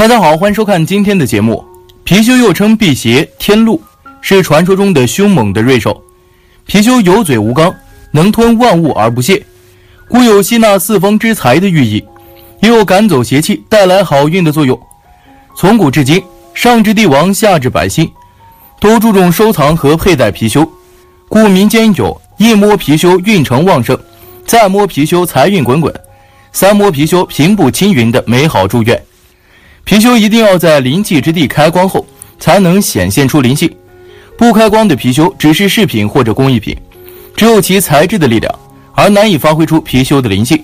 大家好，欢迎收看今天的节目。貔貅又称辟邪、天禄，是传说中的凶猛的瑞兽。貔貅有嘴无肛，能吞万物而不泄，故有吸纳四方之财的寓意，也有赶走邪气、带来好运的作用。从古至今，上至帝王，下至百姓，都注重收藏和佩戴貔貅，故民间有一摸貔貅运程旺盛，再摸貔貅财运滚滚，三摸貔貅平步青云的美好祝愿。貔貅一定要在灵气之地开光后，才能显现出灵性。不开光的貔貅只是饰品或者工艺品，只有其材质的力量，而难以发挥出貔貅的灵性。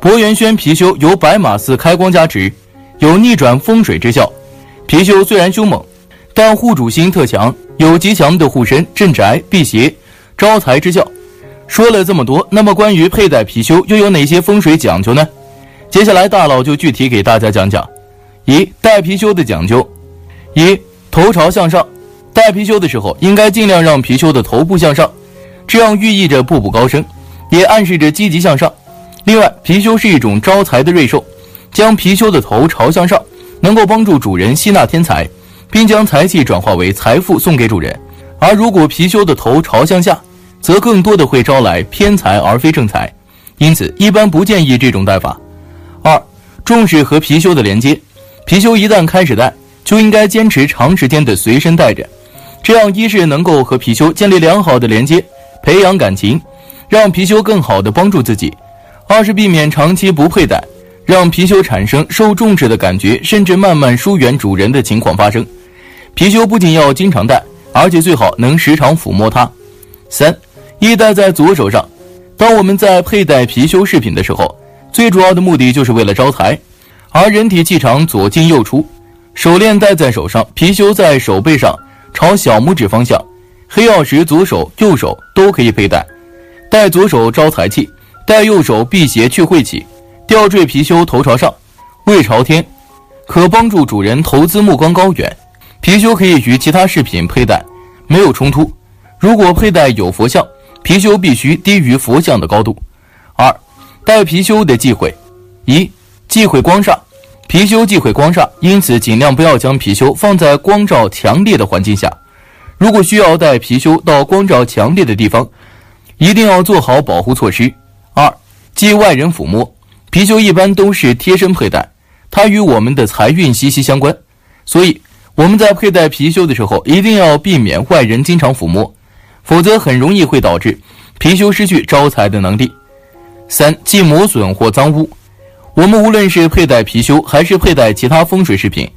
博元轩貔貅由白马寺开光加持，有逆转风水之效。貔貅虽然凶猛，但护主心特强，有极强的护身、镇宅、辟邪、招财之效。说了这么多，那么关于佩戴貔貅又有哪些风水讲究呢？接下来大佬就具体给大家讲讲。一戴貔貅的讲究：一头朝向上，戴貔貅的时候应该尽量让貔貅的头部向上，这样寓意着步步高升，也暗示着积极向上。另外，貔貅是一种招财的瑞兽，将貔貅的头朝向上，能够帮助主人吸纳天财，并将财气转化为财富送给主人；而如果貔貅的头朝向下，则更多的会招来偏财而非正财，因此一般不建议这种戴法。二重视和貔貅的连接。貔貅一旦开始戴，就应该坚持长时间的随身带着，这样一是能够和貔貅建立良好的连接，培养感情，让貔貅更好的帮助自己；二是避免长期不佩戴，让貔貅产生受重视的感觉，甚至慢慢疏远主人的情况发生。貔貅不仅要经常戴，而且最好能时常抚摸它。三，一戴在左手上，当我们在佩戴貔貅饰品的时候，最主要的目的就是为了招财。而人体气场左进右出，手链戴在手上，貔貅在手背上，朝小拇指方向。黑曜石左手、右手都可以佩戴。戴左手招财气，戴右手辟邪去晦气。吊坠貔貅头朝上，胃朝天，可帮助主人投资目光高远。貔貅可以与其他饰品佩戴，没有冲突。如果佩戴有佛像，貔貅必须低于佛像的高度。二，戴貔貅的忌讳，一。忌讳光煞，貔貅忌讳光煞，因此尽量不要将貔貅放在光照强烈的环境下。如果需要带貔貅到光照强烈的地方，一定要做好保护措施。二，忌外人抚摸，貔貅一般都是贴身佩戴，它与我们的财运息息相关，所以我们在佩戴貔貅的时候，一定要避免外人经常抚摸，否则很容易会导致貔貅失去招财的能力。三，忌磨损或脏污。我们无论是佩戴貔貅，还是佩戴其他风水饰品，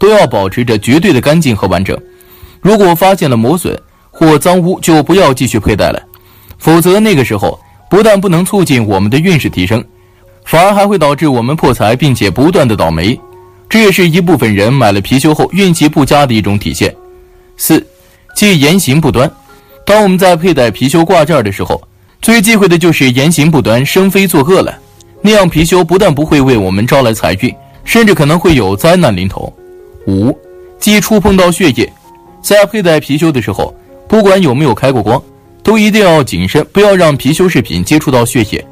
都要保持着绝对的干净和完整。如果发现了磨损或脏污，就不要继续佩戴了，否则那个时候不但不能促进我们的运势提升，反而还会导致我们破财，并且不断的倒霉。这也是一部分人买了貔貅后运气不佳的一种体现。四，忌言行不端。当我们在佩戴貔貅挂件的时候，最忌讳的就是言行不端、生非作恶了。那样貔貅不但不会为我们招来财运，甚至可能会有灾难临头。五，忌触碰到血液，在佩戴貔貅的时候，不管有没有开过光，都一定要谨慎，不要让貔貅饰品接触到血液。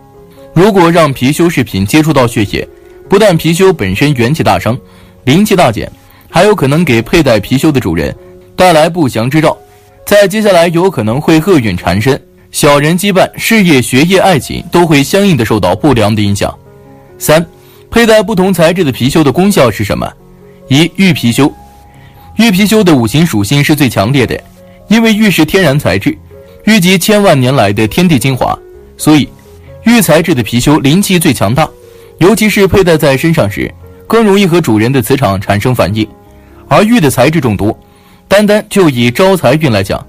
如果让貔貅饰品接触到血液，不但貔貅本身元气大伤，灵气大减，还有可能给佩戴貔貅的主人带来不祥之兆，在接下来有可能会厄运缠身。小人羁绊，事业、学业、爱情都会相应的受到不良的影响。三，佩戴不同材质的貔貅的功效是什么？一玉貔貅，玉貔貅的五行属性是最强烈的，因为玉是天然材质，玉集千万年来的天地精华，所以玉材质的貔貅灵气最强大，尤其是佩戴在身上时，更容易和主人的磁场产生反应。而玉的材质众多，单单就以招财运来讲，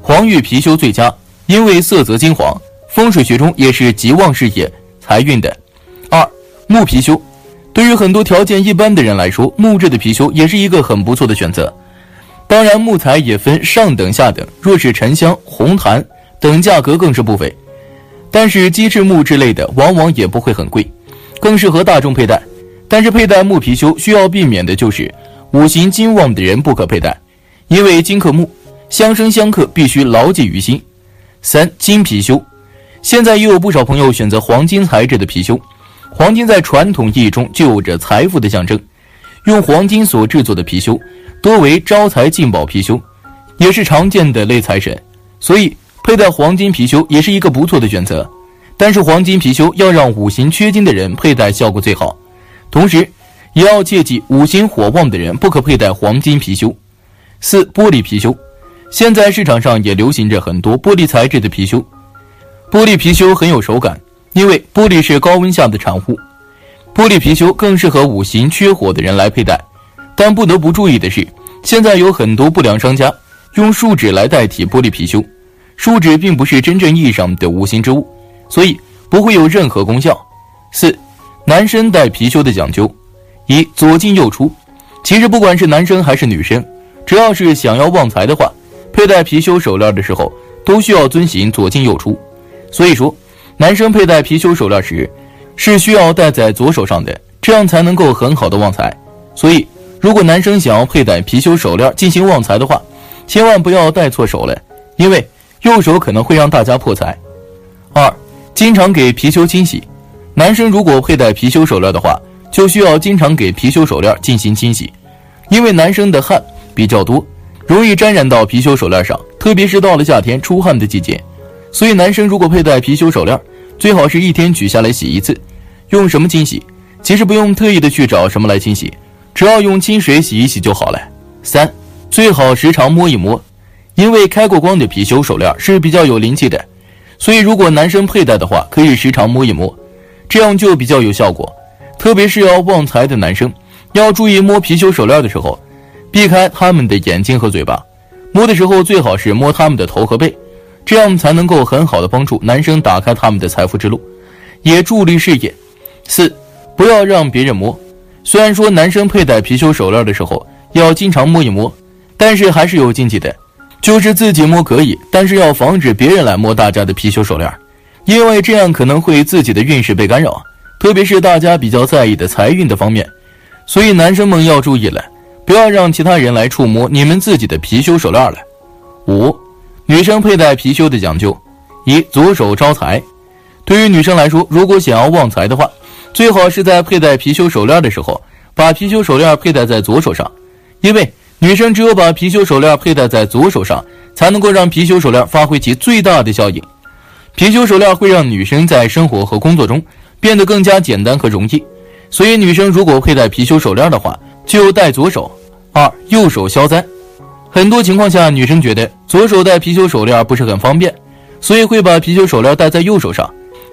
黄玉貔貅最佳。因为色泽金黄，风水学中也是极旺事业财运的。二木貔貅，对于很多条件一般的人来说，木质的貔貅也是一个很不错的选择。当然，木材也分上等下等，若是沉香、红檀等，价格更是不菲。但是鸡翅木之类的，往往也不会很贵，更适合大众佩戴。但是佩戴木貔貅需要避免的就是五行金旺的人不可佩戴，因为金克木，相生相克，必须牢记于心。三金貔貅，现在也有不少朋友选择黄金材质的貔貅。黄金在传统意义中就有着财富的象征，用黄金所制作的貔貅多为招财进宝貔貅，也是常见的类财神，所以佩戴黄金貔貅也是一个不错的选择。但是黄金貔貅要让五行缺金的人佩戴效果最好。同时，也要切记五行火旺的人不可佩戴黄金貔貅。四、玻璃貔貅，现在市场上也流行着很多玻璃材质的貔貅。玻璃貔貅很有手感，因为玻璃是高温下的产物。玻璃貔貅更适合五行缺火的人来佩戴。但不得不注意的是，现在有很多不良商家用树脂来代替玻璃貔貅，树脂并不是真正意义上的五行之物，所以不会有任何功效。四。男生戴貔貅的讲究，一左进右出。其实不管是男生还是女生，只要是想要旺财的话，佩戴貔貅手链的时候都需要遵循左进右出。所以说，男生佩戴貔貅手链时是需要戴在左手上的，这样才能够很好的旺财。所以，如果男生想要佩戴貔貅手链进行旺财的话，千万不要戴错手了，因为右手可能会让大家破财。二，经常给貔貅清洗。男生如果佩戴貔貅手链的话，就需要经常给貔貅手链进行清洗，因为男生的汗比较多，容易沾染到貔貅手链上，特别是到了夏天出汗的季节。所以男生如果佩戴貔貅手链，最好是一天取下来洗一次。用什么清洗？其实不用特意的去找什么来清洗，只要用清水洗一洗就好了。三，最好时常摸一摸，因为开过光的貔貅手链是比较有灵气的，所以如果男生佩戴的话，可以时常摸一摸。这样就比较有效果，特别是要旺财的男生，要注意摸貔貅手链的时候，避开他们的眼睛和嘴巴。摸的时候最好是摸他们的头和背，这样才能够很好的帮助男生打开他们的财富之路，也助力事业。四，不要让别人摸。虽然说男生佩戴貔貅手链的时候要经常摸一摸，但是还是有禁忌的，就是自己摸可以，但是要防止别人来摸大家的貔貅手链。因为这样可能会自己的运势被干扰，特别是大家比较在意的财运的方面，所以男生们要注意了，不要让其他人来触摸你们自己的貔貅手链了。五，女生佩戴貔貅的讲究：一，左手招财。对于女生来说，如果想要旺财的话，最好是在佩戴貔貅手链的时候，把貔貅手链佩戴在左手上，因为女生只有把貔貅手链佩戴在左手上，才能够让貔貅手链发挥其最大的效应。貔貅手链会让女生在生活和工作中变得更加简单和容易，所以女生如果佩戴貔貅手链的话，就戴左手。二，右手消灾。很多情况下，女生觉得左手戴貔貅手链不是很方便，所以会把貔貅手链戴在右手上。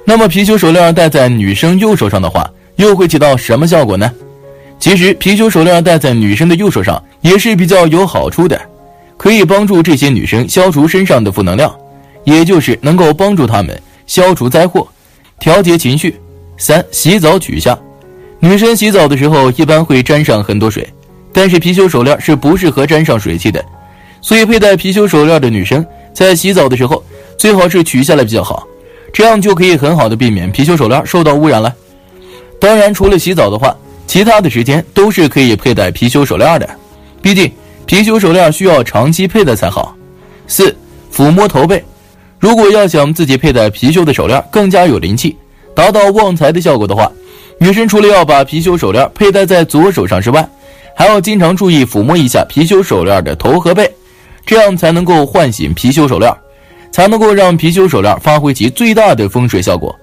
那么，貔貅手链戴在女生右手上的话，又会起到什么效果呢？其实，貔貅手链戴在女生的右手上也是比较有好处的，可以帮助这些女生消除身上的负能量。也就是能够帮助她们消除灾祸，调节情绪。三、洗澡取下。女生洗澡的时候一般会沾上很多水，但是貔貅手链是不适合沾上水汽的，所以佩戴貔貅手链的女生在洗澡的时候最好是取下来比较好，这样就可以很好的避免貔貅手链受到污染了。当然，除了洗澡的话，其他的时间都是可以佩戴貔貅手链的，毕竟貔貅手链需要长期佩戴才好。四、抚摸头背。如果要想自己佩戴貔貅的手链更加有灵气，达到旺财的效果的话，女生除了要把貔貅手链佩戴在左手上之外，还要经常注意抚摸一下貔貅手链的头和背，这样才能够唤醒貔貅手链，才能够让貔貅手链发挥其最大的风水效果，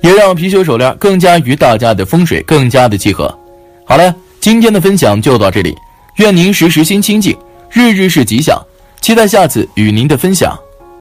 也让貔貅手链更加与大家的风水更加的契合。好了，今天的分享就到这里，愿您时时心清静，日日是吉祥，期待下次与您的分享。